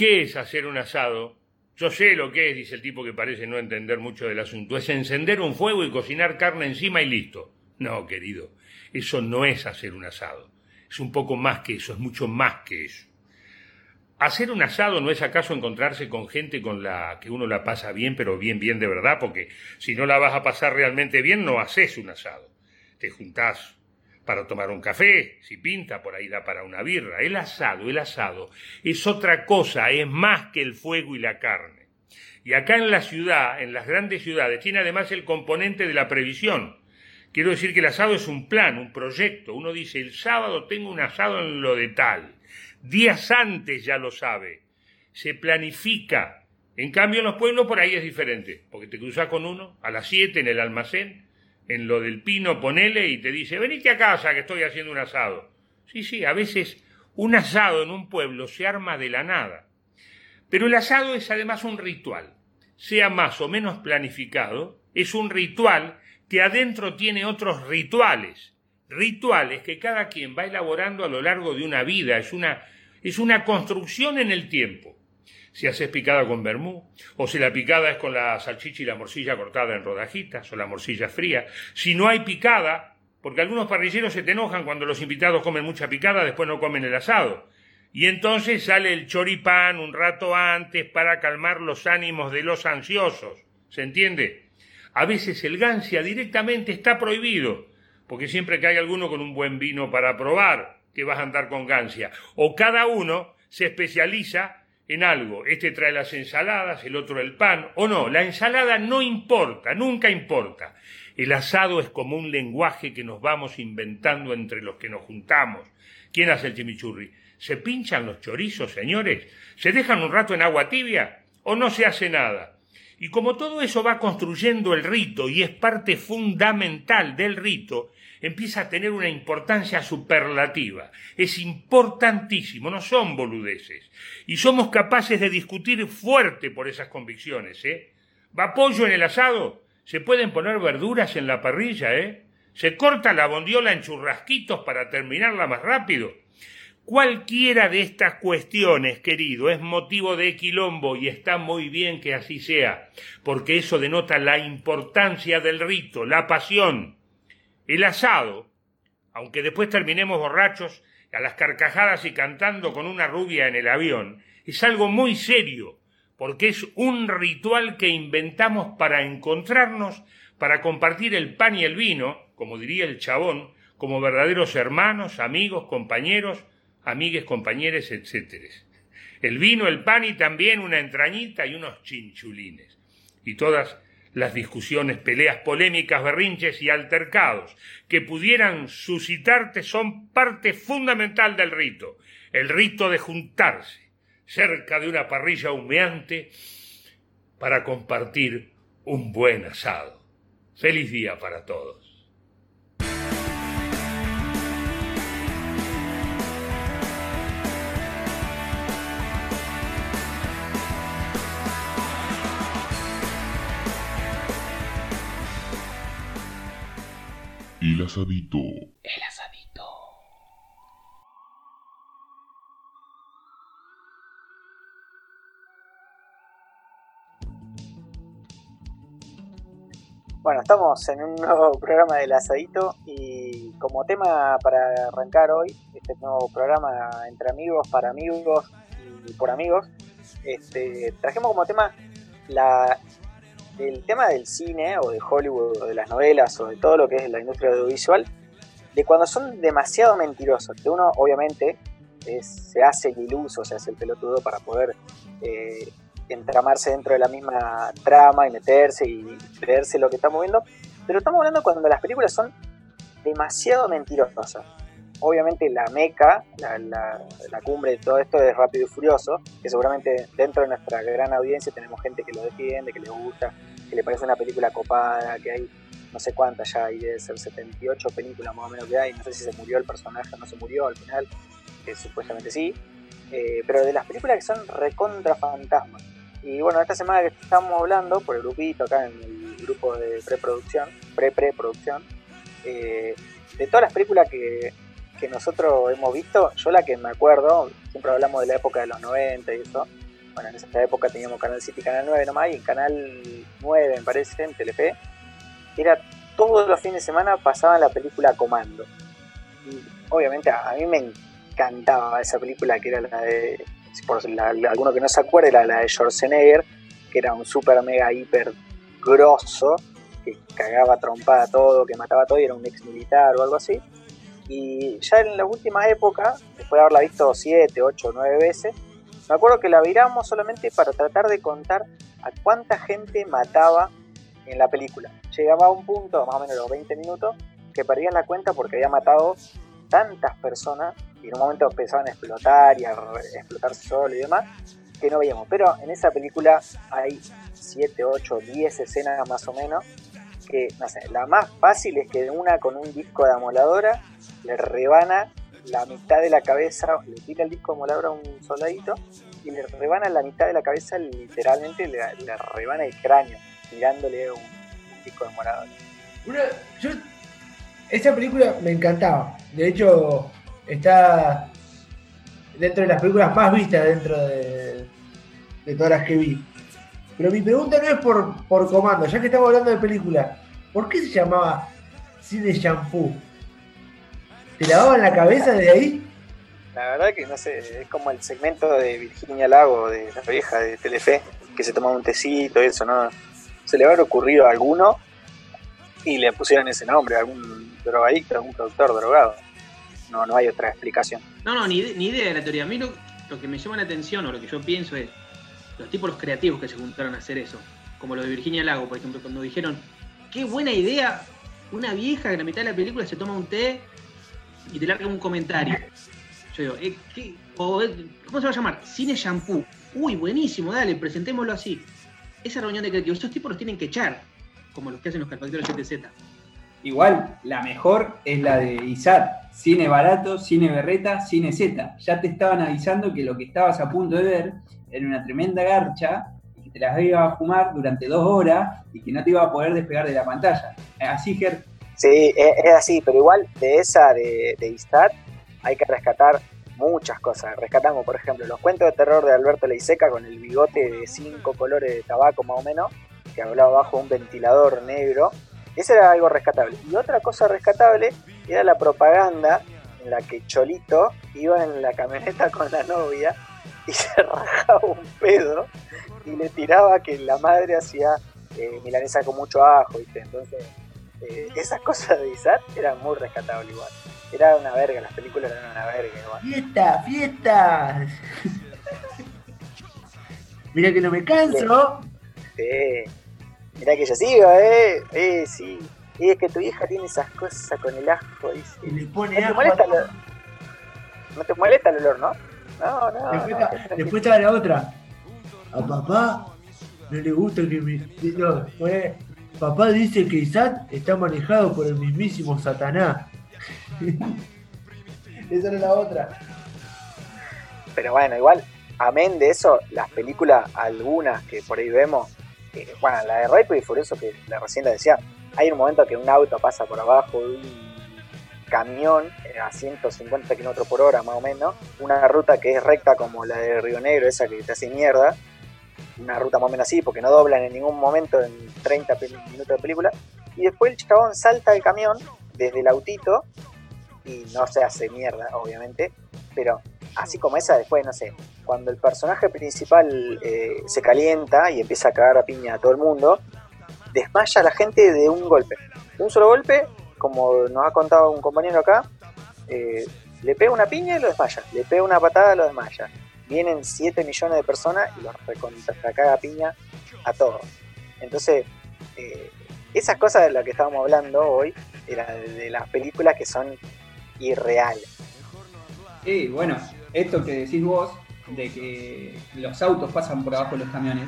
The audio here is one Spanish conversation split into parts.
¿Qué es hacer un asado? Yo sé lo que es, dice el tipo que parece no entender mucho del asunto. Es encender un fuego y cocinar carne encima y listo. No, querido, eso no es hacer un asado. Es un poco más que eso, es mucho más que eso. Hacer un asado no es acaso encontrarse con gente con la que uno la pasa bien, pero bien, bien de verdad, porque si no la vas a pasar realmente bien, no haces un asado. Te juntás para tomar un café, si pinta, por ahí da para una birra. El asado, el asado es otra cosa, es más que el fuego y la carne. Y acá en la ciudad, en las grandes ciudades, tiene además el componente de la previsión. Quiero decir que el asado es un plan, un proyecto. Uno dice, el sábado tengo un asado en lo de tal días antes ya lo sabe, se planifica. En cambio en los pueblos por ahí es diferente, porque te cruzas con uno a las 7 en el almacén, en lo del pino ponele y te dice, venite a casa que estoy haciendo un asado. Sí, sí, a veces un asado en un pueblo se arma de la nada. Pero el asado es además un ritual, sea más o menos planificado, es un ritual que adentro tiene otros rituales rituales que cada quien va elaborando a lo largo de una vida, es una, es una construcción en el tiempo. Si haces picada con vermú, o si la picada es con la salchicha y la morcilla cortada en rodajitas, o la morcilla fría. Si no hay picada, porque algunos parrilleros se te enojan cuando los invitados comen mucha picada, después no comen el asado. Y entonces sale el choripán un rato antes para calmar los ánimos de los ansiosos. ¿Se entiende? A veces el gancia directamente está prohibido, porque siempre que hay alguno con un buen vino para probar, que vas a andar con gancia. O cada uno se especializa en algo. Este trae las ensaladas, el otro el pan, o no, la ensalada no importa, nunca importa. El asado es como un lenguaje que nos vamos inventando entre los que nos juntamos. ¿Quién hace el chimichurri? ¿Se pinchan los chorizos, señores? ¿Se dejan un rato en agua tibia? ¿O no se hace nada? Y como todo eso va construyendo el rito y es parte fundamental del rito, empieza a tener una importancia superlativa. Es importantísimo, no son boludeces. Y somos capaces de discutir fuerte por esas convicciones, ¿eh? ¿Va pollo en el asado? ¿Se pueden poner verduras en la parrilla, eh? ¿Se corta la bondiola en churrasquitos para terminarla más rápido? Cualquiera de estas cuestiones, querido, es motivo de quilombo y está muy bien que así sea, porque eso denota la importancia del rito, la pasión. El asado, aunque después terminemos borrachos, a las carcajadas y cantando con una rubia en el avión, es algo muy serio, porque es un ritual que inventamos para encontrarnos, para compartir el pan y el vino, como diría el chabón, como verdaderos hermanos, amigos, compañeros, amigues, compañeros, etc. El vino, el pan y también una entrañita y unos chinchulines. Y todas las discusiones, peleas polémicas, berrinches y altercados que pudieran suscitarte son parte fundamental del rito, el rito de juntarse cerca de una parrilla humeante para compartir un buen asado. Feliz día para todos. El asadito. El asadito. Bueno, estamos en un nuevo programa del asadito y como tema para arrancar hoy, este nuevo programa entre amigos, para amigos y por amigos, este, trajimos como tema la el tema del cine o de Hollywood o de las novelas o de todo lo que es la industria audiovisual, de cuando son demasiado mentirosos, que uno obviamente se hace el iluso, se hace el pelotudo para poder eh, entramarse dentro de la misma trama y meterse y creerse lo que estamos viendo, pero estamos hablando cuando las películas son demasiado mentirosas. Obviamente la meca, la, la, cumbre de todo esto es Rápido y Furioso, que seguramente dentro de nuestra gran audiencia tenemos gente que lo defiende, que le gusta, que le parece una película copada, que hay no sé cuántas ya hay, de ser 78 películas más o menos que hay, no sé si se murió el personaje o no se murió al final, que supuestamente sí, eh, pero de las películas que son recontra fantasmas. Y bueno, esta semana que estamos hablando, por el grupito acá en el grupo de preproducción, pre-preproducción, eh, de todas las películas que, que nosotros hemos visto, yo la que me acuerdo, siempre hablamos de la época de los 90 y eso, bueno, en esa época teníamos Canal 7 y Canal 9 nomás, y Canal 9, me parece, en Telefe, era todos los fines de semana pasaban la película Comando. Y obviamente a, mí me encantaba esa película que era la de, por alguno que no se acuerde, era la de Schwarzenegger, que era un super mega hiper grosso, que cagaba trompada todo, que mataba todo y era un ex militar o algo así. Y ya en la última época, después de haberla visto 7, 8, 9 veces, me acuerdo que la viramos solamente para tratar de contar a cuánta gente mataba en la película. Llegaba a un punto, más o menos los 20 minutos, que perdían la cuenta porque había matado tantas personas y en un momento empezaban a explotar y a explotar solo y demás, que no veíamos. Pero en esa película hay 7, 8, 10 escenas más o menos que, la más fácil es que una con un disco de amoladora le rebana la mitad de la cabeza, le tira el disco de amoladora a un soldadito y le rebana la mitad de la cabeza, literalmente le, rebana el cráneo, tirándole un, disco de amoladora. yo, esa película me encantaba. De hecho, está dentro de las películas más vistas dentro de, de todas las que vi. Pero mi pregunta no es por, por comando, ya que estamos hablando de película, ¿por qué se llamaba Cine Shampoo? ¿Te lavaban la cabeza de ahí? La verdad que no sé, es como el segmento de Virginia Lago, de la vieja de Telefe, que se tomaba un tecito y eso, ¿no? Se le habrá ocurrido a alguno y le pusieron ese nombre, algún drogadicto, algún productor drogado. No, no hay otra explicación. No, no, ni, ni idea de la teoría. A mí lo, lo que me llama la atención o lo que yo pienso es los tipos los creativos que se juntaron a hacer eso, como lo de Virginia Lago, por ejemplo, cuando dijeron, qué buena idea, una vieja que en la mitad de la película se toma un té y te larga un comentario. Yo digo, eh, eh, ¿cómo se va a llamar? Cine Shampoo. Uy, buenísimo, dale, presentémoslo así. Esa reunión de creativos, esos tipos los tienen que echar, como los que hacen los carpinteros GTZ. Igual, la mejor es la de ISAT. Cine barato, cine berreta, cine Z. Ya te estaban avisando que lo que estabas a punto de ver era una tremenda garcha y que te las iba a fumar durante dos horas y que no te iba a poder despegar de la pantalla. Así, Ger. Sí, es, así, pero igual de esa de, de hay que rescatar muchas cosas. Rescatamos, por ejemplo, los cuentos de terror de Alberto Leiseca con el bigote de cinco colores de tabaco más o menos, que hablaba bajo un ventilador negro. Ese era algo rescatable. Y otra cosa rescatable era la propaganda en la que Cholito iba en la camioneta con la novia y se rajaba un pedo y le tiraba que la madre hacía eh, milanesa con mucho ajo, ¿viste? Entonces, eh, esas cosas de Isat eran muy rescatables igual. Era una verga, las películas eran una verga igual. ¡Fiesta, fiesta! Mira que no me canso. Sí. Mira que yo sigo, ¿eh? Eh, sí. Y es que tu hija tiene esas cosas con el ajo, dice. Y le pone ¿No te, molesta el, no te molesta el olor, ¿no? No, no. Después, está, después está la otra. A papá no le gusta que me. No, fue. Papá dice que Isaac está manejado por el mismísimo Satanás. Esa era la otra. Pero bueno, igual, amén de eso, las películas, algunas que por ahí vemos, bueno, la de Rápido y Furioso, que la recién la decía, hay un momento que un auto pasa por abajo de un camión eh, a 150 km por hora más o menos, una ruta que es recta como la de Río Negro, esa que te hace mierda, una ruta más o menos así, porque no doblan en ningún momento en 30 minutos de película, y después el chabón salta del camión desde el autito y no se hace mierda, obviamente, pero así como esa, después, no sé, cuando el personaje principal eh, se calienta y empieza a cagar a piña a todo el mundo, desmaya a la gente de un golpe. De un solo golpe como nos ha contado un compañero acá, eh, le pega una piña y lo desmaya, le pega una patada y lo desmaya. Vienen 7 millones de personas y los caga piña a todos. Entonces, eh, esas cosas de las que estábamos hablando hoy, de, de las películas que son irreales. Sí, bueno, esto que decís vos, de que los autos pasan por abajo de los camiones,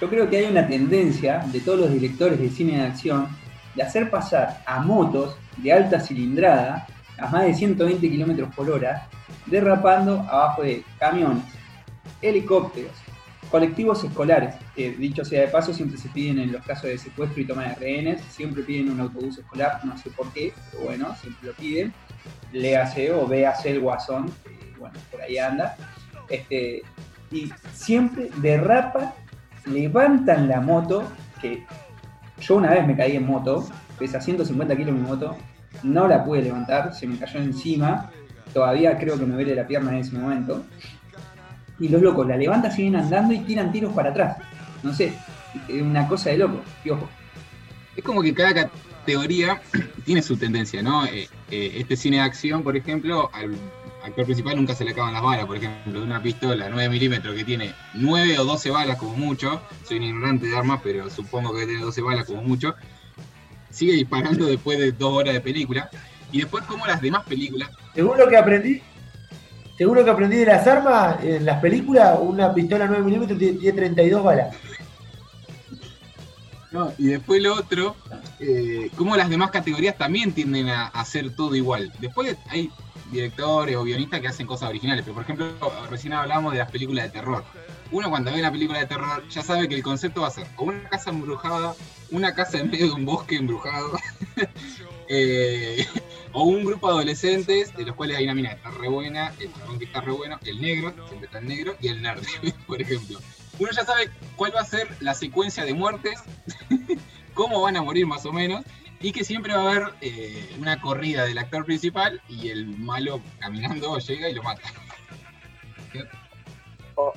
yo creo que hay una tendencia de todos los directores de cine de acción de hacer pasar a motos de alta cilindrada a más de 120 km por hora, derrapando abajo de camiones, helicópteros, colectivos escolares, que dicho sea de paso siempre se piden en los casos de secuestro y toma de rehenes, siempre piden un autobús escolar, no sé por qué, pero bueno, siempre lo piden, léase o véase el guasón, bueno, por ahí anda. Este, y siempre derrapa, levantan la moto, que yo una vez me caí en moto, pesa 150 kilos mi moto, no la pude levantar, se me cayó encima, todavía creo que me duele la pierna en ese momento. Y los locos la levantan, siguen andando y tiran tiros para atrás. No sé, es una cosa de loco. Y ojo, Es como que cada categoría tiene su tendencia, ¿no? Eh, eh, este cine de acción, por ejemplo, al actor principal nunca se le acaban las balas, por ejemplo, de una pistola 9 milímetros que tiene 9 o 12 balas como mucho, soy un ignorante de armas, pero supongo que tiene 12 balas como mucho, sigue disparando después de dos horas de película, y después como las demás películas, Según lo que aprendí, según lo que aprendí de las armas, en las películas, una pistola 9 milímetros tiene, tiene 32 balas. ¿no? y después lo otro, eh, como las demás categorías también tienden a hacer todo igual. Después hay directores o guionistas que hacen cosas originales, pero por ejemplo, recién hablamos de las películas de terror. Uno cuando ve una película de terror ya sabe que el concepto va a ser o una casa embrujada, una casa en medio de un bosque embrujado, eh, o un grupo de adolescentes de los cuales hay una mina que está re buena, el que está re bueno, el negro, siempre está el negro, y el nerd, por ejemplo. Uno ya sabe cuál va a ser la secuencia de muertes, cómo van a morir más o menos, y que siempre va a haber eh, una corrida del actor principal y el malo caminando llega y lo mata.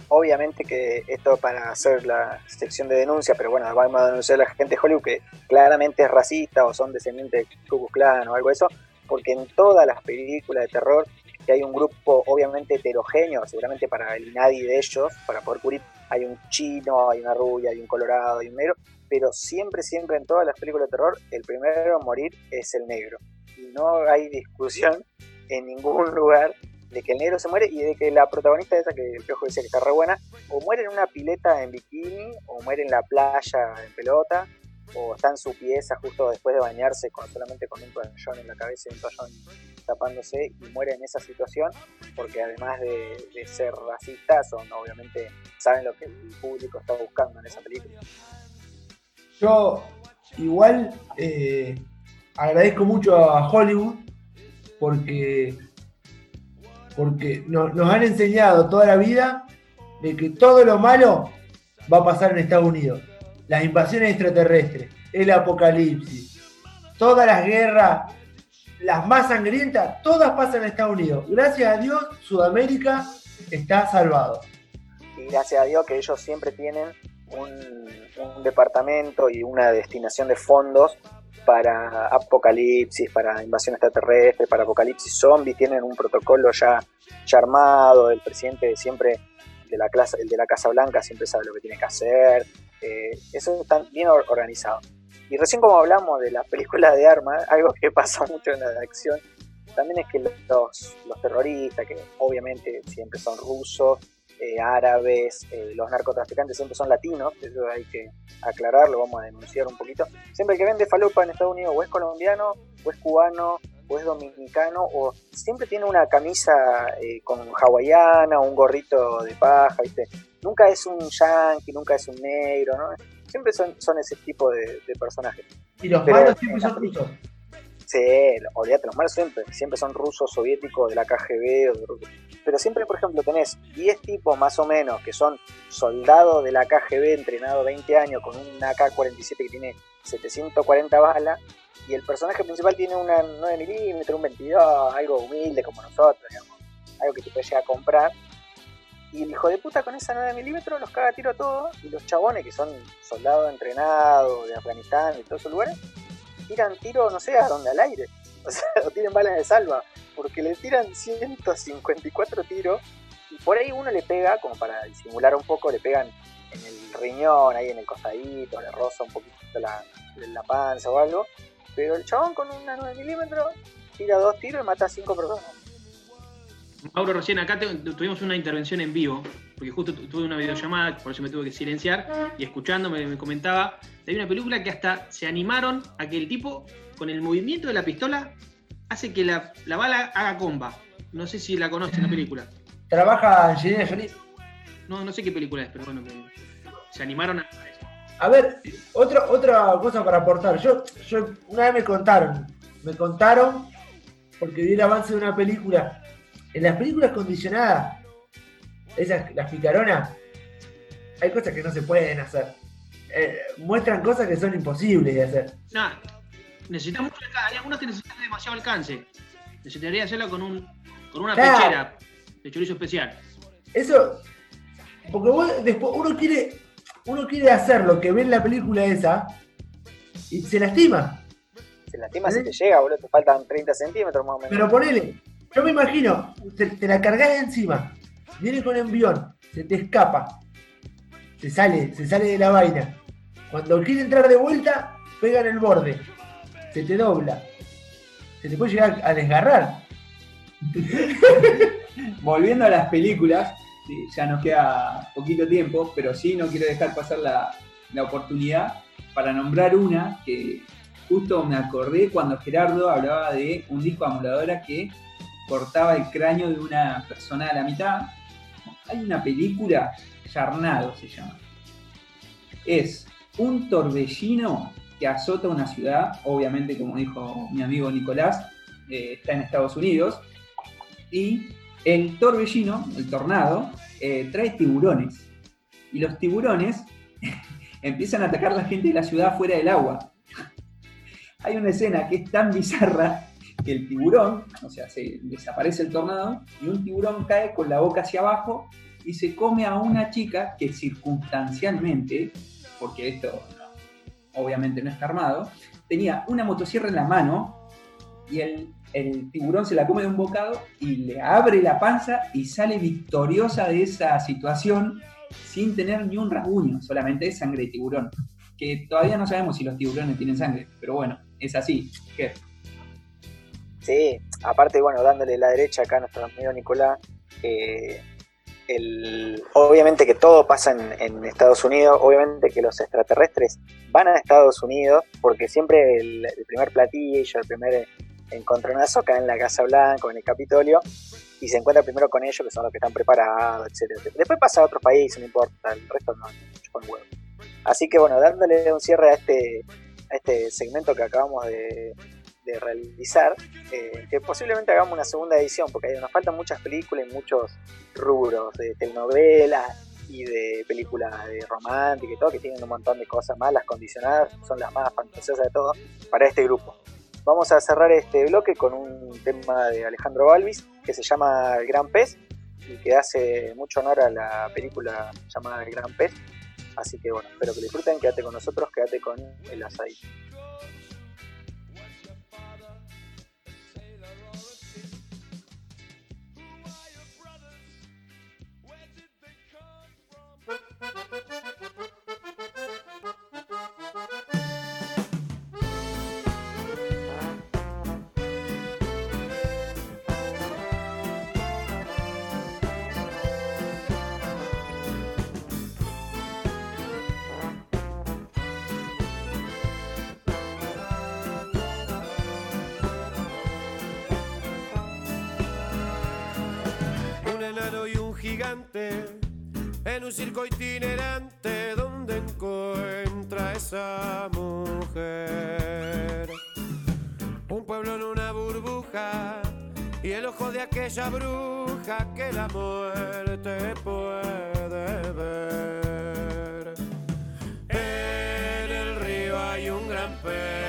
Obviamente que esto para hacer la sección de denuncia, pero bueno, vamos a denunciar a la gente de Hollywood que claramente es racista o son descendientes de Ku Klux Klan o algo de eso, porque en todas las películas de terror que hay un grupo obviamente heterogéneo, seguramente para el nadie de ellos, para poder cubrir, hay un chino, hay una rubia, hay un colorado, hay un negro, pero siempre, siempre en todas las películas de terror, el primero a morir es el negro. Y no hay discusión en ningún lugar de que el negro se muere y de que la protagonista esa que el piojo decía que está re buena, o muere en una pileta en bikini, o muere en la playa en pelota, o está en su pieza justo después de bañarse con solamente con un toallón en la cabeza y un toallón tapándose y muere en esa situación, porque además de, ser racistas, obviamente saben lo que el público está buscando en esa película. Yo igual eh, agradezco mucho a Hollywood porque, porque no- nos han enseñado toda la vida de que todo lo malo va a pasar en Estados Unidos. Las invasiones extraterrestres, el apocalipsis, todas las guerras, las más sangrientas, todas pasan en Estados Unidos. Gracias a Dios, Sudamérica está salvado. y gracias a Dios que ellos siempre tienen un, departamento y una destinación de fondos para apocalipsis, para invasión extraterrestre, para apocalipsis zombie, tienen un protocolo ya, ya armado, el presidente siempre de la clase, el de la Casa Blanca siempre sabe lo que tiene que hacer, eh, eso está bien or- organizado. Y recién como hablamos de las películas de armas, algo que pasa mucho en la acción, también es que los, los terroristas, que obviamente siempre son rusos, eh, árabes, eh, los narcotraficantes siempre son latinos, eso hay que aclararlo, vamos a denunciar un poquito. Siempre que vende falopa en Estados Unidos o es colombiano, o es cubano, o es dominicano, o siempre tiene una camisa eh, con hawaiana, un gorrito de paja, ¿viste? Nunca es un yankee, nunca es un negro, ¿no? Siempre son, son ese tipo de, de personajes. Y los Pero malos siempre son rusos. Sí, olvídate, los malos siempre, siempre son rusos, soviéticos, de la KGB o de Rusia. Pero siempre, por ejemplo, tenés 10 tipos más o menos que son soldados de la KGB entrenados 20 años con un AK-47 que tiene 740 balas y el personaje principal tiene una 9 milímetros, un 22, algo humilde como nosotros, digamos, algo que te puedes llegar a comprar. Y el hijo de puta con esa 9 milímetros los caga tiro a todos y los chabones que son soldados entrenados de Afganistán y todos esos lugares tiran tiro, no sé, a dónde, al aire. O sea, o tienen balas de salva. Porque le tiran 154 tiros y por ahí uno le pega, como para disimular un poco, le pegan en el riñón, ahí en el costadito, le roza un poquito la, la panza o algo. Pero el chabón con una 9 milímetros tira dos tiros y mata a cinco personas. Mauro, recién acá te- tuvimos una intervención en vivo, porque justo tu- tuve una videollamada, por eso me tuve que silenciar, y escuchando me, me comentaba, hay una película que hasta se animaron a que el tipo, con el movimiento de la pistola, hace que la, la bala haga comba. No sé si la conocen la película. Trabaja Angelina Jolie. No, no sé qué película es, pero bueno, se animaron a eso. A ver, otra, otra cosa para aportar. Yo, yo una vez me contaron, me contaron, porque vi el avance de una película. En las películas condicionadas, esas, las picaronas, hay cosas que no se pueden hacer. Eh, muestran cosas que son imposibles de hacer. No, necesitas mucho alcance. Hay algunos que necesitan demasiado alcance. Necesitaría hacerlo con un con una Claro. pechera de chorizo especial. Eso, porque vos, después uno quiere, uno quiere hacer lo que ve en la película esa y se lastima. Se lastima si te llega, boludo, te faltan 30 centímetros más o menos. Pero ponele, yo me imagino, te, la cargas de encima, viene con envión, se te escapa, se sale, se sale de la vaina. Cuando quiere entrar de vuelta, pega en el borde, se te dobla, se te puede llegar a desgarrar. Volviendo a las películas, ya nos queda poquito tiempo, pero sí no quiero dejar pasar la, la oportunidad para nombrar una que justo me acordé cuando Gerardo hablaba de un disco amoladora que cortaba el cráneo de una persona a la mitad. Hay una película, Yarnado se llama. Es un torbellino que azota una ciudad, obviamente como dijo mi amigo Nicolás, eh, está en Estados Unidos, y el torbellino, el tornado, eh, trae tiburones. Y los tiburones empiezan a atacar a la gente de la ciudad fuera del agua. Hay una escena que es tan bizarra que el tiburón, o sea, se desaparece el tornado y un tiburón cae con la boca hacia abajo y se come a una chica que circunstancialmente, porque esto obviamente no está armado, tenía una motosierra en la mano y el, tiburón se la come de un bocado y le abre la panza y sale victoriosa de esa situación sin tener ni un rasguño, solamente sangre de tiburón. Que todavía no sabemos si los tiburones tienen sangre, pero bueno, es así. Sí, aparte, bueno, dándole la derecha acá a nuestro amigo Nicolás, el, obviamente que todo pasa en, Estados Unidos, obviamente que los extraterrestres van a Estados Unidos, porque siempre el, primer platillo, el primer encontronazo cae en la Casa Blanca en el Capitolio, y se encuentra primero con ellos, que son los que están preparados, etcétera. Después pasa a otros países, no importa, el resto no, con huevo. Así que bueno, dándole un cierre a este, a este segmento que acabamos de, de realizar, eh, que posiblemente hagamos una segunda edición, porque nos faltan muchas películas y muchos rubros de telenovelas y de películas de romántica y todo, que tienen un montón de cosas más, las condicionadas son las más fantasiosas de todo para este grupo. Vamos a cerrar este bloque con un tema de Alejandro Balvis que se llama El Gran Pez y que hace mucho honor a la película llamada El Gran Pez. Así que bueno, espero que disfruten, quédate con nosotros, quédate con el asadito. En un circo itinerante donde encuentra esa mujer. Un pueblo en una burbuja y el ojo de aquella bruja que la muerte puede ver. En el río hay un gran pez.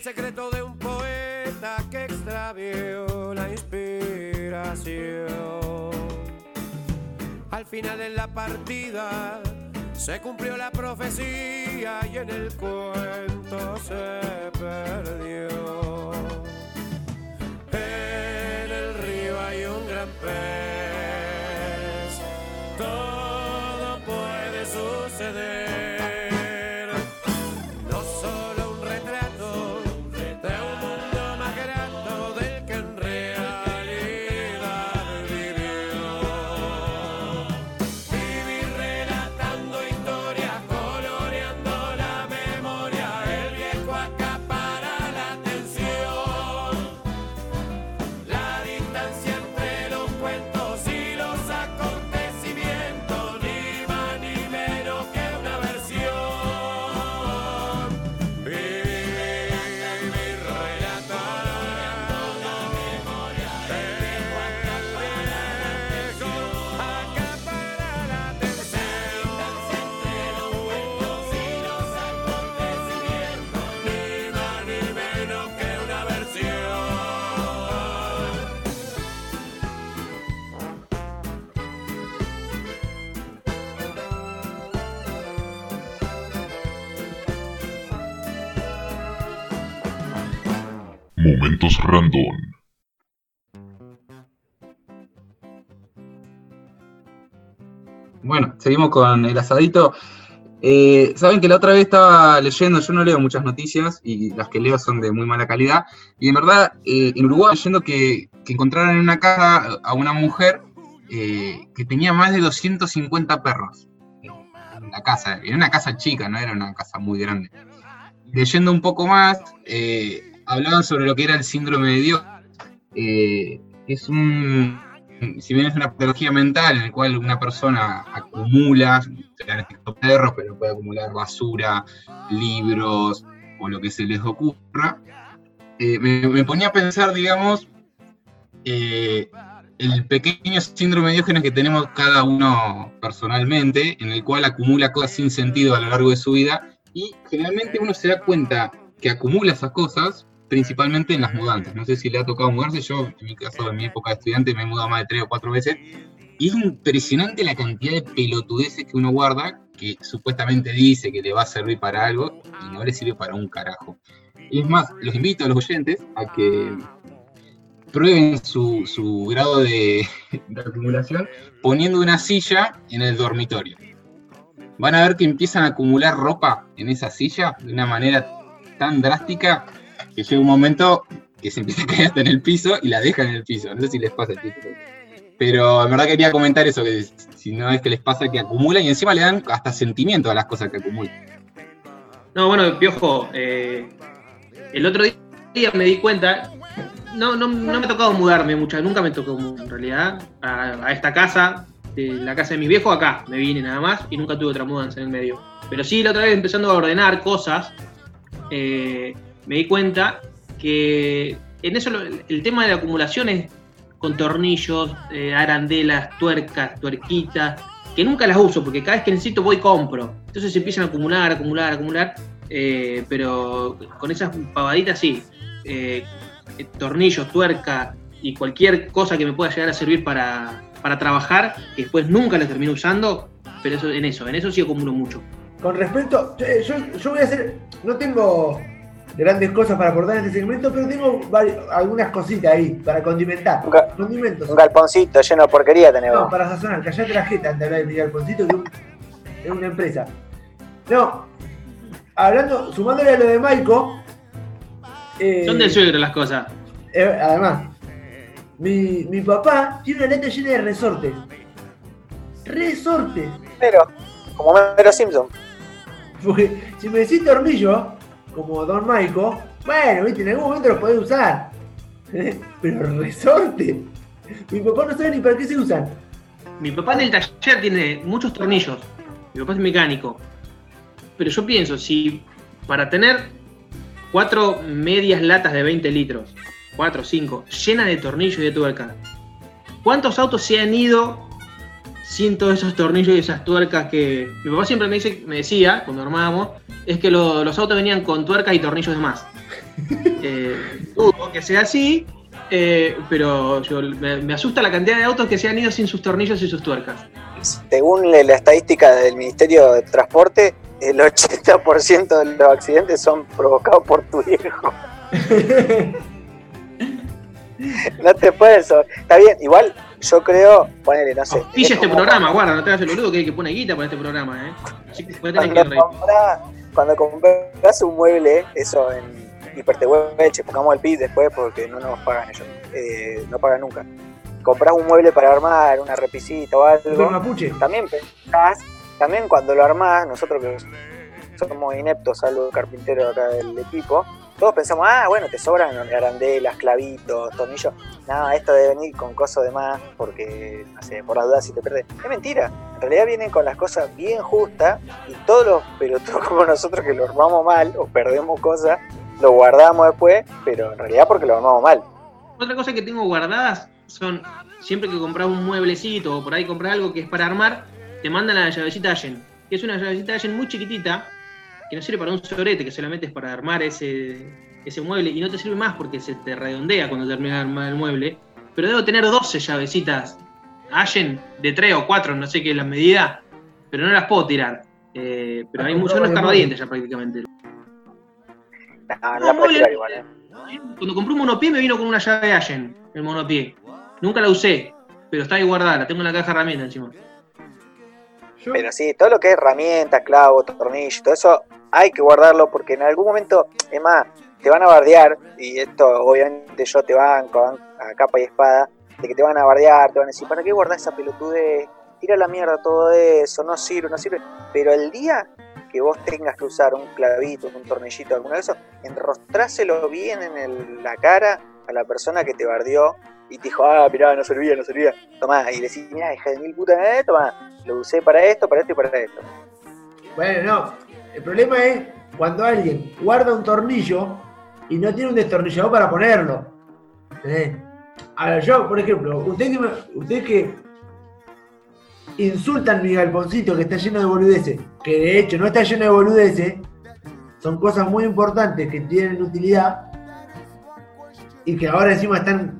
El de secreto de un poeta que extravió la inspiración. Al final en la partida se cumplió la profecía y en el cuento se perdió. Random. Bueno, seguimos con el asadito. Eh, Saben que la otra vez estaba leyendo, yo no leo muchas noticias y las que leo son de muy mala calidad. Y en verdad, eh, en Uruguay leyendo que, que encontraron en una casa a una mujer eh, que tenía más de 250 perros en la casa. Era una casa chica, no era una casa muy grande. Leyendo un poco más, eh, hablaban sobre lo que era el síndrome de Dios. Eh, es un, si bien es una patología mental en la cual una persona acumula, este caso perros, pero puede acumular basura, libros o lo que se les ocurra, eh, me, ponía a pensar, digamos, eh, el pequeño síndrome Diógenes que tenemos cada uno personalmente, en el cual acumula cosas sin sentido a lo largo de su vida, y generalmente uno se da cuenta que acumula esas cosas principalmente en las mudanzas. No sé si le ha tocado mudarse, yo en mi caso, en mi época de estudiante, me he mudado más de tres o cuatro veces, y es impresionante la cantidad de pelotudeces que uno guarda, que supuestamente dice que le va a servir para algo, y no le sirve para un carajo. Y es más, los invito a los oyentes a que prueben su, su grado de, de acumulación poniendo una silla en el dormitorio. Van a ver que empiezan a acumular ropa en esa silla de una manera tan drástica que llega un momento que se empieza a caer hasta en el piso y la dejan en el piso. No sé si les pasa título. Pero en verdad quería comentar eso, que si no es que les pasa que acumulan y encima le dan hasta sentimiento a las cosas que acumulan. No, bueno, Piojo, eh, el otro día me di cuenta, no, no, no me ha tocado mudarme mucho, nunca me tocó en realidad a, a esta casa, de la casa de mis viejos, acá me vine nada más y nunca tuve otra mudanza en el medio. Pero sí, la otra vez empezando a ordenar cosas, eh, me di cuenta que en eso el tema de la acumulación es con tornillos, eh, arandelas, tuercas, tuerquitas, que nunca las uso porque cada vez que necesito voy y compro. Entonces se empiezan a acumular, acumular, acumular, eh, pero con esas pavaditas sí. Eh, tornillos, tuerca y cualquier cosa que me pueda llegar a servir para, para trabajar, que después nunca la termino usando, pero eso, en eso, en eso sí acumulo mucho. Con respecto, yo, yo voy a hacer, no tengo grandes cosas para aportar en este segmento, pero tengo algunas cositas ahí para condimentar. Un, ga- Condimentos. un galponcito lleno de porquería tenemos. No, para sazonar, callate la jeta antes de hablar de mi galponcito, que es una empresa. No, hablando, sumándole a lo de Maiko. eh, Son del suegro las cosas. eh, además, mi, mi papá tiene una lata llena de resortes. Resortes. Pero, como Mero Simpson. Porque si me decís tornillo, como Don Maiko, bueno, viste, en algún momento lo podés usar. Pero resorte. Mi papá no sabe ni para qué se usan. Mi papá en el taller tiene muchos tornillos. Mi papá es mecánico. Pero yo pienso, si para tener cuatro medias latas de 20 litros, cuatro o cinco, llenas de tornillos y de tuercas, ¿cuántos autos se han ido sin todos esos tornillos y esas tuercas que. Mi papá siempre me, dice, me decía, cuando armábamos, es que lo- los autos venían con tuercas y tornillos de más. Eh, dudo que sea así, eh, pero yo- me, me asusta la cantidad de autos que se han ido sin sus tornillos y sus tuercas. Según la estadística del Ministerio de Transporte, el 80% de los accidentes son provocados por tu viejo. No te puedes. Está bien, igual yo creo, ponele, no sé. Auspicia este como- programa, guarda, no te hagas el boludo que hay que poner guita para este programa, ¿eh? Cuando compras, cuando compras un mueble, eso en Hipertehuelche, pongamos el PIB después porque no nos pagan ellos, eh, no pagan nunca. Compras un mueble para armar, una repisita o algo, también pensás, también cuando lo armás, nosotros que somos ineptos, salvo el carpintero acá del equipo, todos pensamos, ah, bueno, te sobran arandelas, clavitos, tornillos. No, esto debe venir con cosas de más, porque, no sé, por la duda si te pierdes. Es mentira. En realidad vienen con las cosas bien justas y todos los pelotudos como nosotros que lo armamos mal o perdemos cosas, lo guardamos después, pero en realidad porque lo armamos mal. Otra cosa que tengo guardadas son, siempre que compras un mueblecito o por ahí compras algo que es para armar, te mandan la llavecita Allen, que es una llavecita Allen muy chiquitita, que no sirve para un sorete, que solamente es para armar ese, ese mueble, y no te sirve más porque se te redondea cuando terminas de armar el mueble, pero debo tener 12 llavecitas Allen, de 3 o 4, no sé qué es la medida, pero no las puedo tirar. Eh, pero Ah, hay compró muchos unos varios escarbadientes ya prácticamente. No, no No, tirar igual, ¿eh? Cuando compré un monopié me vino con una llave Allen, el monopié. Nunca la usé, pero está ahí guardada, la tengo en la caja de herramientas encima. Pero sí, todo lo que es herramientas, clavos, tornillos, todo eso hay que guardarlo porque en algún momento, es más, te van a bardear, y esto obviamente yo te banco ban- a capa y espada, de que te van a bardear, te van a decir, ¿para qué guardar esa pelotudez? Tira la mierda todo eso, no sirve, no sirve. Pero el día que vos tengas que usar un clavito, un tornillito, alguna de eso, enrostráselo bien en la cara a la persona que te bardeó y te dijo, ah, mirá, no servía, no servía. Tomá, y decís, mirá, hija de mil putas, eh, tomá, lo usé para esto, para esto y para esto. Bueno, no. El problema es cuando alguien guarda un tornillo y no tiene un destornillador para ponerlo. Ahora yo, por ejemplo, usted que, usted que insultan mi galponcito que está lleno de boludeces, que de hecho no está lleno de boludeces, son cosas muy importantes que tienen utilidad y que ahora encima están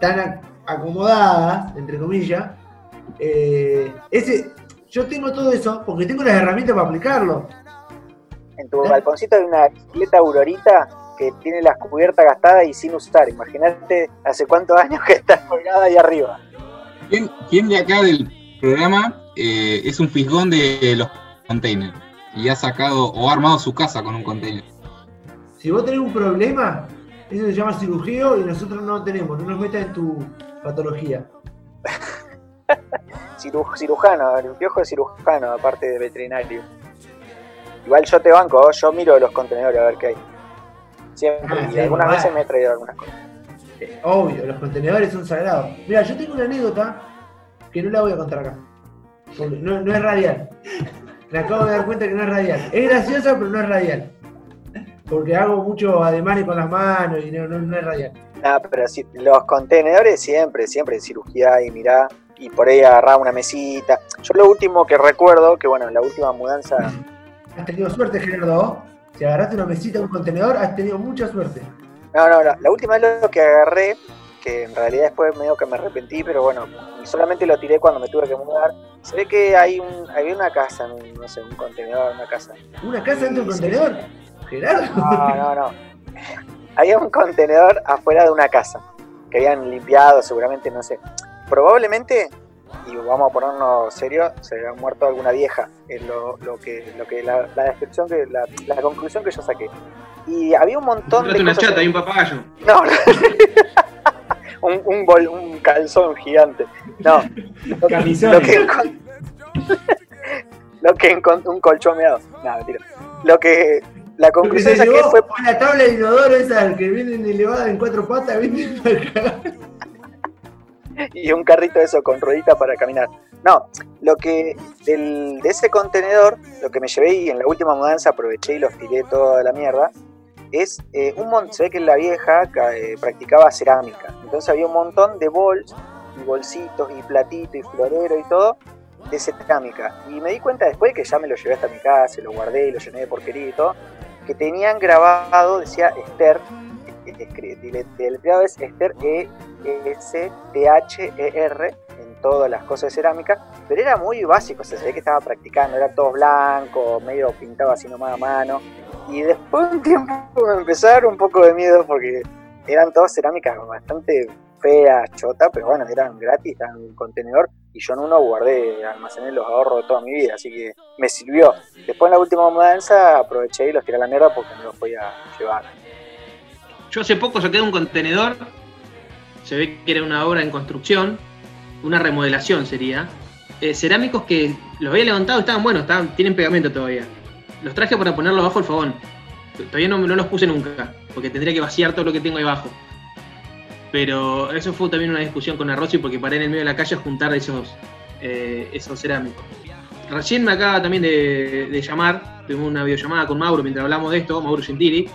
tan ac- acomodadas, entre comillas. eh, ese, yo tengo todo eso porque tengo las herramientas para aplicarlo. En tu balconcito hay una bicicleta Aurorita que tiene las cubiertas gastadas y sin usar. Imagínate hace cuántos años que está colgada ahí arriba. ¿Quién, quién de acá del programa eh, es un fisgón de los containers? Y ha sacado o ha armado su casa con un container. Si vos tenés un problema, eso se llama cirugía y nosotros no tenemos, no nos metas en tu patología. Ciru- cirujano, el piojo es cirujano, aparte de veterinario. Igual yo te banco, yo miro los contenedores a ver qué hay. Siempre, Ah, y algunas mamá. veces me he traído algunas cosas. Eh, obvio, los contenedores son sagrados. Mira, yo tengo una anécdota que no la voy a contar acá. No, no es radial. Me acabo de dar cuenta que no es radial. Es graciosa, pero no es radial. Porque hago mucho ademanes con las manos y no, no, no es radial. Ah, pero sí, los contenedores siempre, siempre en cirugía y mirá, y por ahí agarraba una mesita. Yo lo último que recuerdo, que bueno, la última mudanza Has tenido suerte, Gerardo. Si agarraste una mesita, un contenedor, has tenido mucha suerte. No, no, no. La última vez lo que agarré, que en realidad después medio que me arrepentí, pero bueno, solamente lo tiré cuando me tuve que mudar. Se ve que hay un, había una casa, no sé, un contenedor, una casa. ¿Una casa dentro de un contenedor? Gerardo. No, no, no. Había un contenedor afuera de una casa que habían limpiado, seguramente, no sé. Probablemente, y vamos a ponernos serios, se había muerto alguna vieja. Es lo, lo que, lo que la, la descripción que, la, la conclusión que yo saqué. Y había un montón de una cosas chata y un papagayo. No, no. un, un, bol- un calzón gigante. No, lo, lo que lo que un colchón meado. No, mentira. Lo que la conclusión se que fue fue la tabla de inodoro esa que viene elevada en cuatro patas, cagar. y un carrito eso con ruedita para caminar. No, lo que del- de ese contenedor, lo que me llevé y en la última mudanza aproveché y los tiré toda la mierda, es eh, un montón, se ve que la vieja eh, practicaba cerámica, entonces había un montón de bols y bolsitos y platitos y florero y todo de cerámica. Y me di cuenta después que ya me lo llevé hasta mi casa, lo guardé y lo llené de porquería y todo, que tenían grabado, decía Esther, deletreado es Esther E H E en todas las cosas de cerámica, pero era muy básico, o sea, se ve que estaba practicando, era todo blanco, medio pintado así nomás a mano, y después de un tiempo me empezó un poco de miedo porque eran todas cerámicas bastante feas, chotas, pero bueno, eran gratis, en un contenedor y yo en uno guardé, almacené los ahorros de toda mi vida, así que me sirvió. Después en la última mudanza aproveché y los tiré a la mierda porque no los podía llevar. Yo hace poco saqué un contenedor, se ve que era una obra en construcción, una remodelación sería. eh, cerámicos que los había levantado, estaban buenos, estaban, tienen pegamento todavía. Los traje para ponerlos bajo el fogón. Todavía no, no los puse nunca, porque tendría que vaciar todo lo que tengo ahí abajo. Pero eso fue también una discusión con Arrozzi porque paré en el medio de la calle a juntar esos, eh, esos cerámicos. Recién me acaba también de, llamar, tuvimos una videollamada con Mauro mientras hablamos de esto, Mauro Gentili,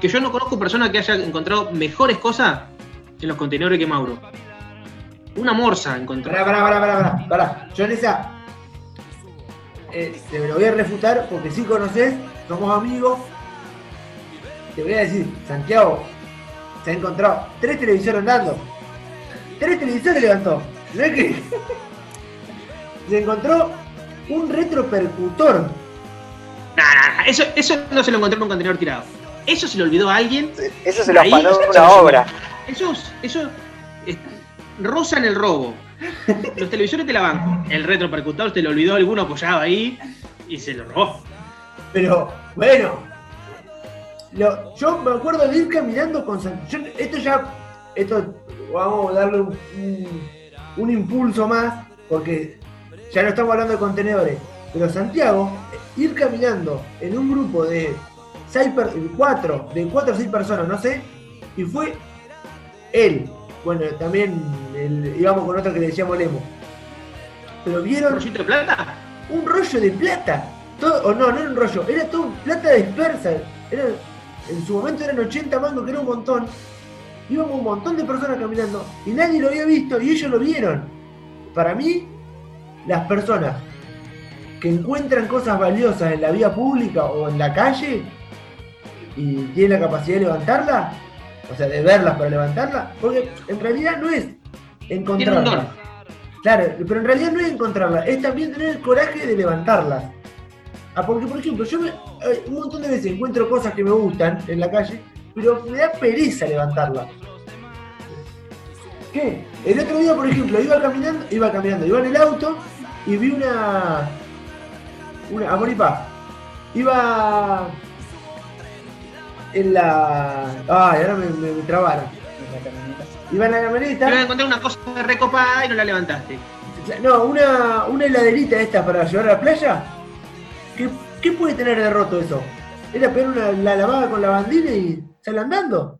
que yo no conozco persona que haya encontrado mejores cosas en los contenedores que Mauro. Una morsa encontró. Pará, pará, pará, pará, pará. Yo en esa. eh, te lo voy a refutar porque si conoces, somos amigos. Te voy a decir, Santiago se ha encontrado tres televisores andando. Tres televisores levantó. ¿No es que? Se encontró un retropercutor. Nah, nah, eso, eso no se lo encontró en un contenedor tirado. Eso se lo olvidó a alguien. Eso se lo Ahí, afanó se una obra. Eso, eso es- rozan el robo. Los televisores te la banco. El retropercutor te lo olvidó alguno apoyado ahí y se lo robó. Pero, bueno. Lo- yo me acuerdo de ir caminando con Santiago. Esto ya. Esto vamos a darle un, un- un impulso más. Porque ya no estamos hablando de contenedores. Pero Santiago, ir caminando en un grupo de seis per- cuatro, de cuatro o seis personas, no sé. Y fue él. Bueno, también el- íbamos con otro que le decíamos Lemo. Pero ¿Un vieron rollito de plata? un rollo de plata. Todo, o no, no era un rollo, era todo plata dispersa. Era, en su momento eran 80 mangos, que era un montón. Íbamos un montón de personas caminando y nadie lo había visto y ellos lo vieron. Para mí, las personas que encuentran cosas valiosas en la vía pública o en la calle y tienen la capacidad de levantarla, o sea, de verlas para levantarla, porque en realidad no es encontrarlas. Claro, pero en realidad no es encontrarlas, es también tener el coraje de levantarlas. Ah, porque, por ejemplo, yo me- eh, un montón de veces encuentro cosas que me gustan en la calle, pero me da pereza levantarlas. ¿Qué? El otro día, por ejemplo, iba caminando, iba caminando, iba en el auto y vi una. Una. Amor y paz. Iba. En la. Ay, ahora me, me, me trabaron. Iba en la camioneta. vas a encontrar una cosa recopada y no la levantaste. No, una, una heladerita esta para llevar a la playa. ¿Qué, qué puede tener de roto eso? Era pegar una, la lavada con la bandina y sale andando.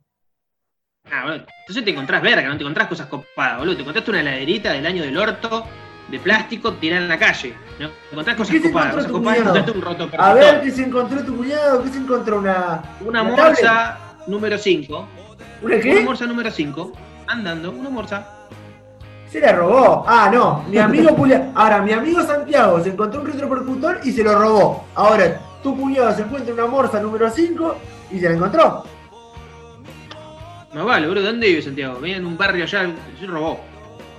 Ah, bueno, entonces te encontrás verga, no te encontrás cosas copadas, boludo. Te encontraste una heladerita del año del orto, de plástico, tirada en la calle. ¿no? Te encontrás cosas ¿Qué copadas, cosas copadas, encontraste un roto A ver qué se encontró tu cuñado, qué se encontró una. Una una morsa número 5. ¿Una Una qué? morsa número 5. Andando, una morsa. Se la robó. Ah, no. Mi amigo Pula- Ahora, mi amigo Santiago se encontró un retropercutor y se lo robó. Ahora, tu cuñado se encuentra una morsa número 5 y se la encontró. No vale, boludo. ¿Dónde vive Santiago? Vive en un barrio allá, se robó.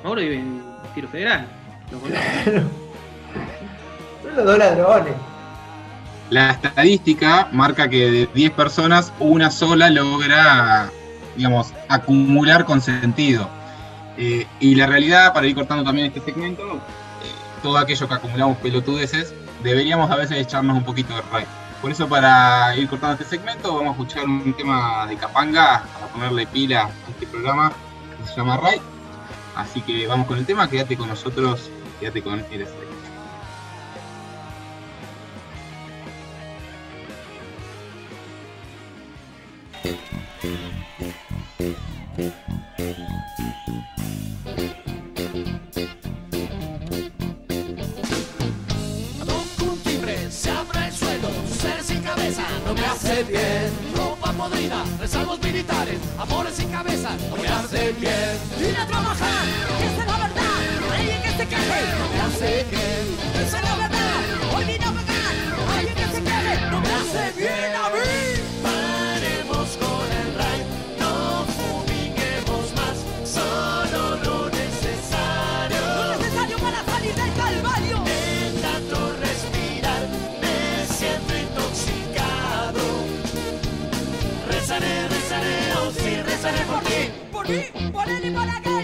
Mauro vive en Tiro Federal. Lo conozco. Son los dos ladrones. La estadística marca que de 10 personas, una sola logra, digamos, acumular consentido. Eh, y la realidad, para ir cortando también este segmento, eh, todo aquello que acumulamos pelotudeces, deberíamos a veces echarnos un poquito de raíz. Por eso, para ir cortando este segmento, vamos a escuchar un tema de Capanga para ponerle pila a este programa que se llama Ray. Así que vamos con el tema, quédate con nosotros, quédate con Eres Rey. Hace bien. Ropa podrida, rezagos militares, amores sin cabeza no me hace bien. Ir a trabajar, que es la verdad, alguien que se queje no me hace bien. Esa es la verdad, hoy vine a pagar, alguien que se queje no me hace bien aquí, por allí, por.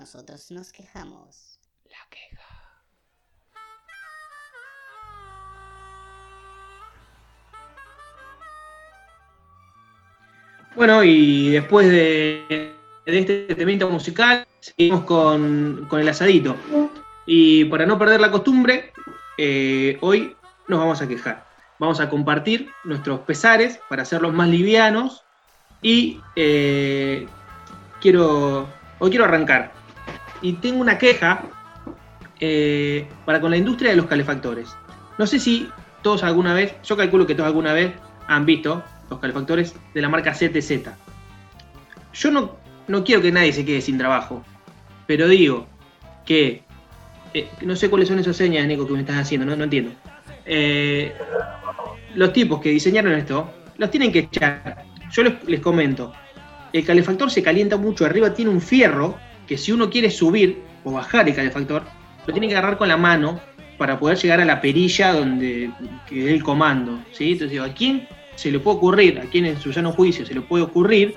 nosotros nos quejamos. La queja. Bueno, y después de, este temita musical, seguimos con, el asadito. Y para no perder la costumbre, eh, hoy nos vamos a quejar. Vamos a compartir nuestros pesares para hacerlos más livianos. Y eh, quiero, hoy quiero arrancar y tengo una queja eh, para con la industria de los calefactores. No sé si todos alguna vez, yo calculo que todos alguna vez han visto los calefactores de la marca CTZ. Yo no, no quiero que nadie se quede sin trabajo, pero digo que eh, no sé cuáles son esas señas, Nico, que me estás haciendo, no, no entiendo. Eh, los tipos que diseñaron esto, los tienen que echar. Yo les, les comento, el calefactor se calienta mucho, arriba tiene un fierro que si uno quiere subir o bajar el calefactor, lo tiene que agarrar con la mano para poder llegar a la perilla donde que es el comando. ¿sí? Entonces digo, ¿a quién se le puede ocurrir, a quién en su sano juicio se le puede ocurrir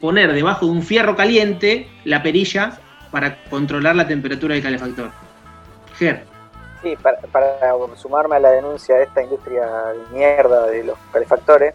poner debajo de un fierro caliente la perilla para controlar la temperatura del calefactor? Ger. Sí, para, para sumarme a la denuncia de esta industria de mierda de los calefactores,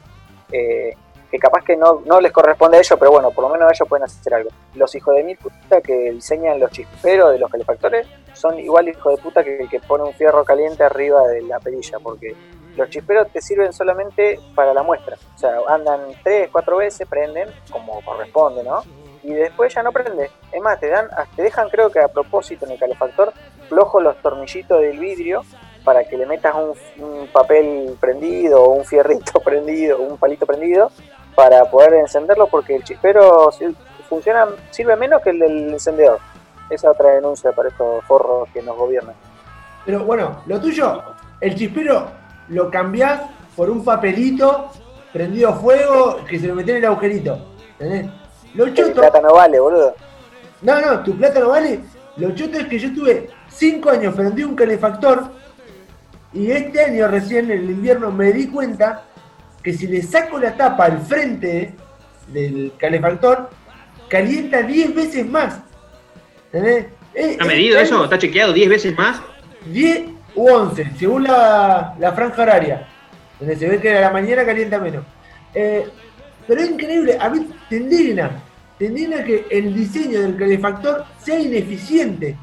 eh, que capaz que no, no les corresponde a ellos, pero bueno, por lo menos ellos pueden hacer algo. Los hijos de mil puta que diseñan los chisperos de los calefactores son igual hijos de puta que el que pone un fierro caliente arriba de la perilla, porque los chisperos te sirven solamente para la muestra. O sea, andan tres, cuatro veces, prenden, como corresponde, ¿no? Y después ya no prende. Es más, te dan, te dejan creo que a propósito en el calefactor flojo los tornillitos del vidrio para que le metas un, un papel prendido un fierrito prendido, un palito prendido para poder encenderlo porque el chispero funciona, sirve menos que el del encendedor. Esa es otra denuncia para estos forros que nos gobiernan. Pero bueno, lo tuyo, el chispero lo cambiás por un papelito prendido a fuego que se lo meten en el agujerito. ¿Entendés? Lo choto. plata no vale, boludo. No, no, tu plata no vale. Lo choto es que yo estuve 5 años prendí un calefactor y este año recién en el invierno me di cuenta que si le saco la tapa al frente del calefactor, calienta 10 veces más. ¿Entendés? Eh, ¿Está eh, medido eh, eso? ¿Está chequeado 10 veces más? 10 u 11, según la, la franja horaria. Donde se ve que a la mañana calienta menos. Eh, pero es increíble, a mí te indigna. Te indigna que el diseño del calefactor sea ineficiente.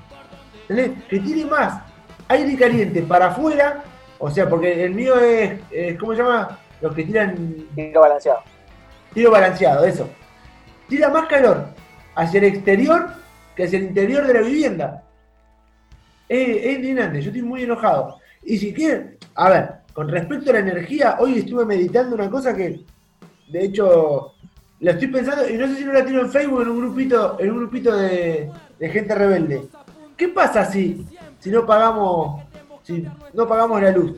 ¿Entendés? Que tiene más aire caliente para afuera. O sea, porque el mío es, es ¿cómo se llama? Los que tiran Tiro balanceado. tiro balanceado, eso. Tira más calor hacia el exterior que hacia el interior de la vivienda. Es, es indignante, yo estoy muy enojado. Y si quieren, a ver, con respecto a la energía, hoy estuve meditando una cosa que, de hecho, la estoy pensando, y no sé si no la tiro en Facebook en un grupito, en un grupito de, de gente rebelde. ¿Qué pasa si, si no pagamos, si no pagamos la luz?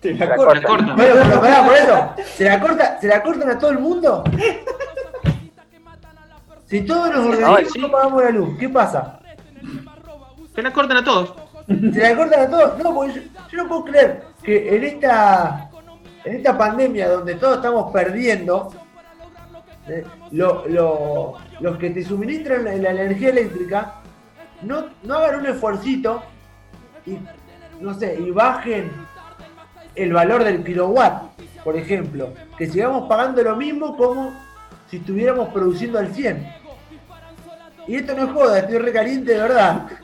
Te La la corta. La corta. Bueno, pero pará, por eso, ¿se la, corta, ¿se la cortan a todo el mundo? Si todos nos organizamos sí. no pagamos la luz, ¿qué pasa? Se la cortan a todos. ¿Se la cortan a todos? No, porque yo, yo no puedo creer que en esta, en esta pandemia donde todos estamos perdiendo, eh, lo- lo- los que te suministran la, la energía eléctrica no, no hagan un esfuercito y, no sé, y bajen el valor del kilowatt, por ejemplo. Que sigamos pagando lo mismo como si estuviéramos produciendo al 100. Y esto no es joda, estoy recaliente de verdad.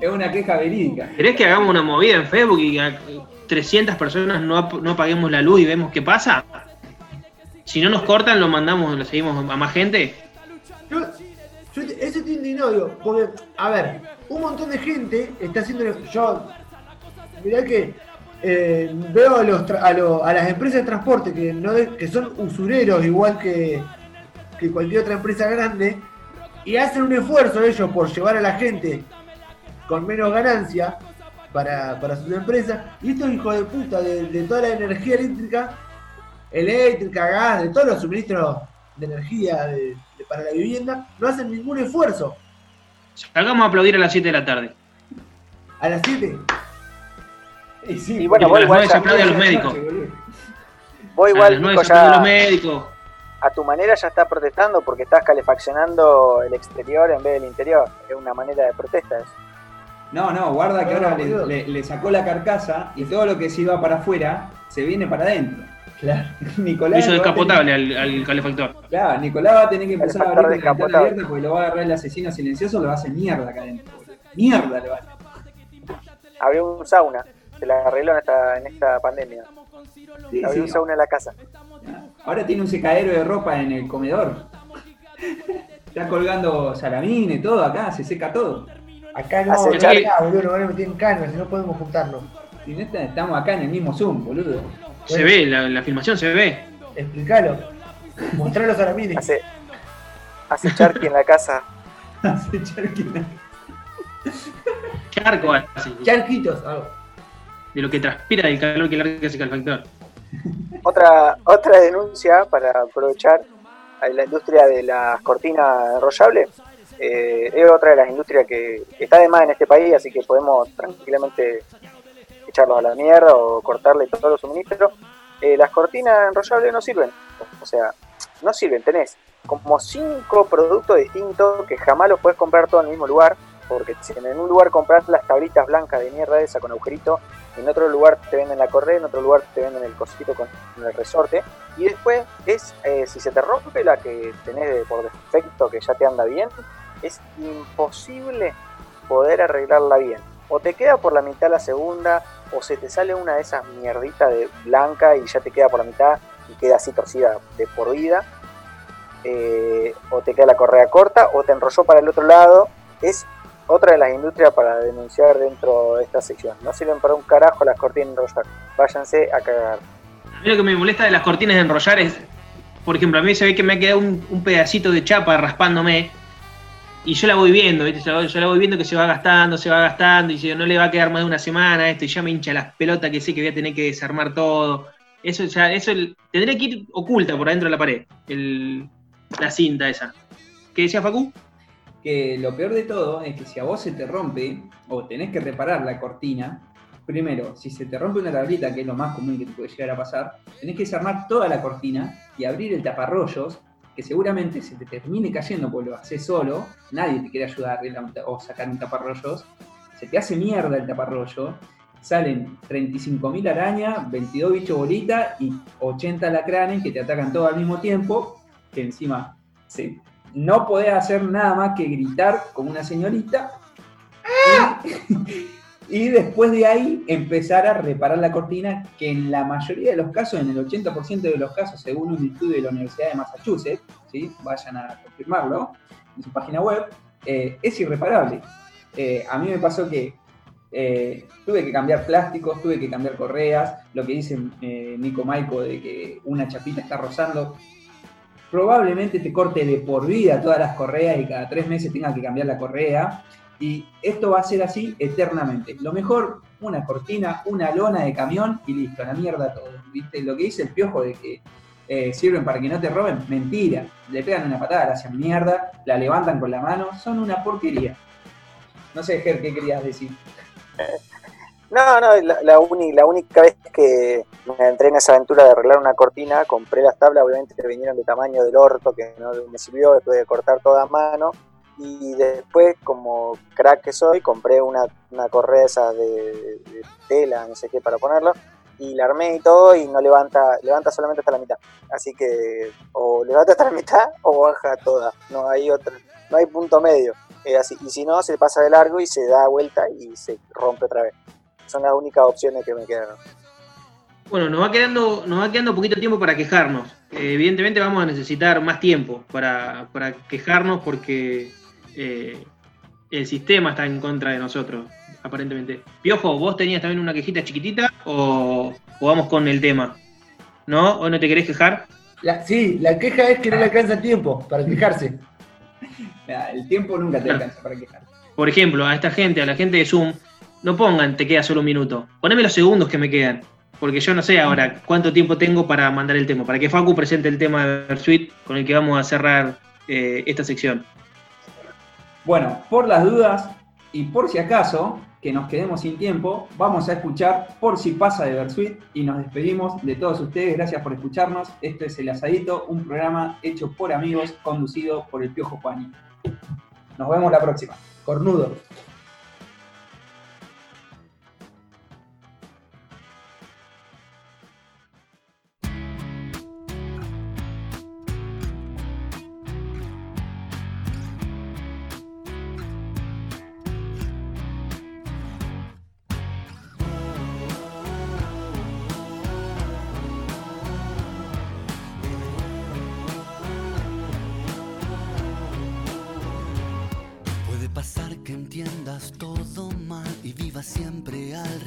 Es una queja verídica. ¿Querés que hagamos una movida en Facebook y a 300 personas no, no apaguemos la luz y vemos qué pasa? Si no nos cortan, lo mandamos, lo seguimos a más gente. Yo, yo eso estoy indignado, digo, porque, a ver, un montón de gente está haciendo. Yo, mirá que eh, veo a, los a, lo- a las empresas de transporte que, no de- que son usureros igual que, que cualquier otra empresa grande y hacen un esfuerzo ellos por llevar a la gente con menos ganancia para, para sus empresas. Y estos hijos de puta de, de toda la energía eléctrica, eléctrica, gas, de todos los suministros de energía de- de- para la vivienda, no hacen ningún esfuerzo. Salgamos a aplaudir a las 7 de la tarde. A las 7, Y sí, Y bueno, Y a vos las igual 9 se ya- aplaude a los médicos. Vos A igual, las 9 Nico, se aplaude a los ya médicos. a tu manera ya estás protestando porque estás calefaccionando el exterior en vez del interior. Es una manera de protesta eso. No, no, guarda que ahora le, boludo. le- le sacó la carcasa y todo lo que se iba para afuera se viene para adentro. claro. Nicolás. Hizo descapotable al, al calefactor. Claro, Nicolás va a tener que empezar a abrir la ventana abierta porque lo va a agarrar el asesino silencioso, lo va a hacer mierda acá adentro. Mierda le va a hacer. Abrió un sauna, se la arregló en esta, en esta pandemia. Sí, Abrió sí. un sauna en la casa. Ahora tiene un secadero de ropa en el comedor. Está colgando salamines, todo acá, se seca todo. Acá no, Hace no, acá, boludo, van a meter en canas, si no podemos juntarnos. Si no está- estamos acá en el mismo Zoom, boludo. Se ve, la, la filmación se ve. Explícalo. Mostrar los aramines. Hace, hace charqui en la casa. Hace charquina. Charco así. Charquitos, algo. De lo que transpira del calor que larga ese calefactor. Otra, otra denuncia para aprovechar a la industria de las cortinas enrollables eh, es otra de las industrias que está de más en este país, así que podemos tranquilamente echarlos a la mierda o cortarle todos los suministros. Eh, las cortinas enrollables no sirven, o sea, no sirven, tenés como cinco productos distintos que jamás los puedes comprar todo en el mismo lugar, porque si en un lugar compras las tablitas blancas de mierda esa con agujerito, en otro lugar te venden la correa, en otro lugar te venden el cosito con el resorte, y después es, eh, si se te rompe la que tenés por defecto que ya te anda bien, es imposible poder arreglarla bien. O te queda por la mitad la segunda, o se te sale una de esas mierditas de blanca y ya te queda por la mitad y queda así torcida de por vida. Eh, o te queda la correa corta, o te enrolló para el otro lado. Es otra de las industrias para denunciar dentro de esta sección. No sirven para un carajo las cortinas enrollar. Váyanse a cagar. A mí lo que me molesta de las cortinas de enrollar es, por ejemplo, a mí se ve que me ha quedado un, pedacito de chapa raspándome y yo la voy viendo, ¿viste? Yo, yo la voy viendo que se va gastando, se va gastando y yo, no le va a quedar más de una semana esto y ya me hincha las pelotas que sé que voy a tener que desarmar todo. Eso ya, eso tendría que ir oculta por adentro de la pared, el- la cinta esa. ¿Qué decía Facu? Que lo peor de todo es que si a vos se te rompe o tenés que reparar la cortina, primero, si se te rompe una tablita, que es lo más común que te puede llegar a pasar, tenés que desarmar toda la cortina y abrir el taparrollos, que seguramente se te termine cayendo porque lo haces solo, nadie te quiere ayudar o sacar un taparrollos, se te hace mierda el taparrollo, salen 35.000 arañas, 22 bichos bolitas y 80 lacranes que te atacan todo al mismo tiempo, que encima se no podés hacer nada más que gritar como una señorita. Y, después de ahí empezar a reparar la cortina, que en la mayoría de los casos, en el 80% de los casos, según un estudio de la Universidad de Massachusetts, ¿sí? vayan a confirmarlo en su página web, eh, es irreparable. Eh, a mí me pasó que eh, tuve que cambiar plásticos, tuve que cambiar correas, lo que dice Nico Maico de que una chapita está rozando, probablemente te corte de por vida todas las correas y cada tres meses tengas que cambiar la correa. Y esto va a ser así eternamente. Lo mejor, una cortina, una lona de camión y listo, la mierda todo. ¿Viste? Lo que dice el piojo de que eh, sirven para que no te roben, mentira. Le pegan una patada, la hacen mierda, la levantan con la mano, son una porquería. No sé, Ger, ¿qué querías decir? No, no, la, la, la única vez que me entré en esa aventura de arreglar una cortina, compré las tablas, obviamente que vinieron de tamaño del orto, que no me sirvió, después de cortar toda a mano. Y después, como crack que soy, compré una, correa de, tela, no sé qué, para ponerlo. Y la armé y todo, y no levanta, levanta solamente hasta la mitad. Así que o levanta hasta la mitad o baja toda. No hay otra, no hay punto medio. Así. Y si no, se pasa de largo y se da vuelta y se rompe otra vez son las únicas opciones que me quedaron. Bueno, nos va quedando, nos va quedando poquito tiempo para quejarnos. Eh, evidentemente vamos a necesitar más tiempo para, para quejarnos porque eh, el sistema está en contra de nosotros, aparentemente. Piojo, ¿vos tenías también una quejita chiquitita o, o vamos con el tema? ¿No? ¿O no te querés quejar? La- sí, la queja es que no le alcanza tiempo para quejarse. El tiempo nunca te alcanza para quejar. Por ejemplo, a esta gente, a la gente de Zoom, no pongan te queda solo un minuto. Poneme los segundos que me quedan. Porque yo no sé ahora cuánto tiempo tengo para mandar el tema. Para que Facu presente el tema de Versuit con el que vamos a cerrar eh, esta sección. Bueno, por las dudas y por si acaso que nos quedemos sin tiempo, vamos a escuchar Por si pasa de Versuit y nos despedimos de todos ustedes. Gracias por escucharnos. Esto es El Asadito, un programa hecho por amigos, conducido por el Piojo Juani. Nos vemos la próxima. Cornudo.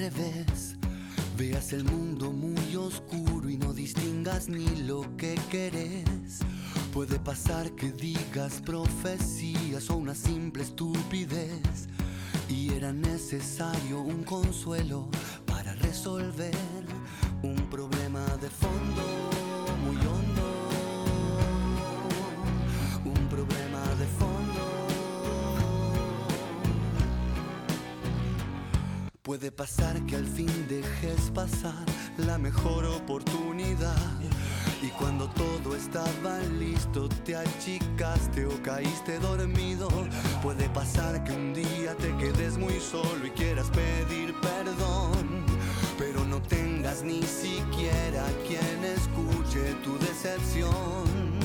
Revés. Veas el mundo muy oscuro y no distingas ni lo que querés. Puede pasar que digas profecías o una simple estupidez. Y era necesario un consuelo para resolver un problema de fondo Puede pasar que al fin dejes pasar la mejor oportunidad. Y cuando todo estaba listo, te achicaste o caíste dormido. Puede pasar que un día te quedes muy solo y quieras pedir perdón. Pero no tengas ni siquiera quien escuche tu decepción.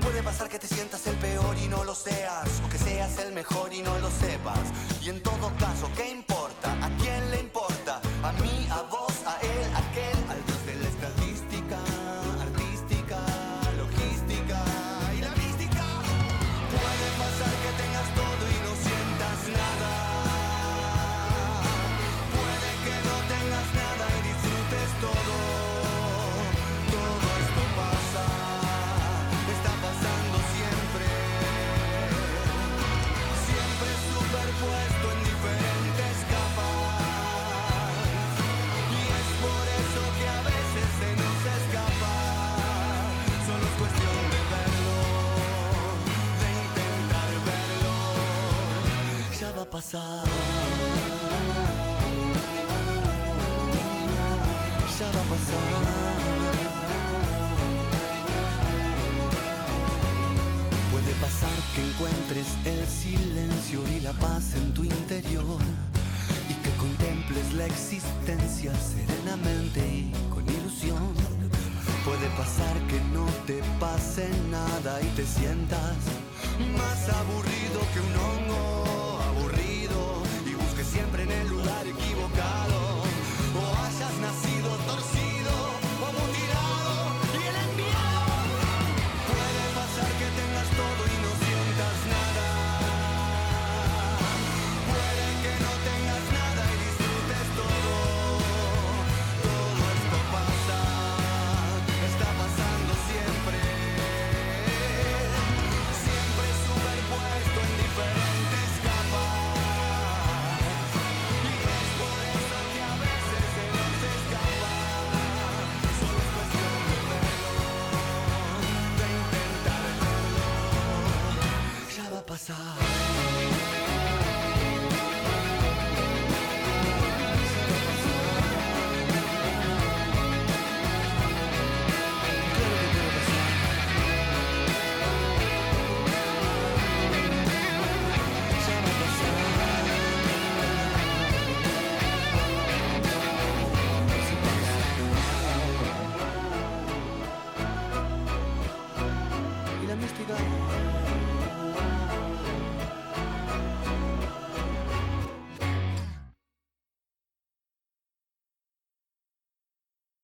Puede pasar que te sientas el peor y no lo seas, o que seas el mejor y no lo sepas. Y en todo caso, ¿qué importa? Pasar. Ya va a pasar. Puede pasar que encuentres el silencio y la paz en tu interior y que contemples la existencia serenamente y con ilusión. Puede pasar que no te pase nada y te sientas más aburrido que un hongo siempre en el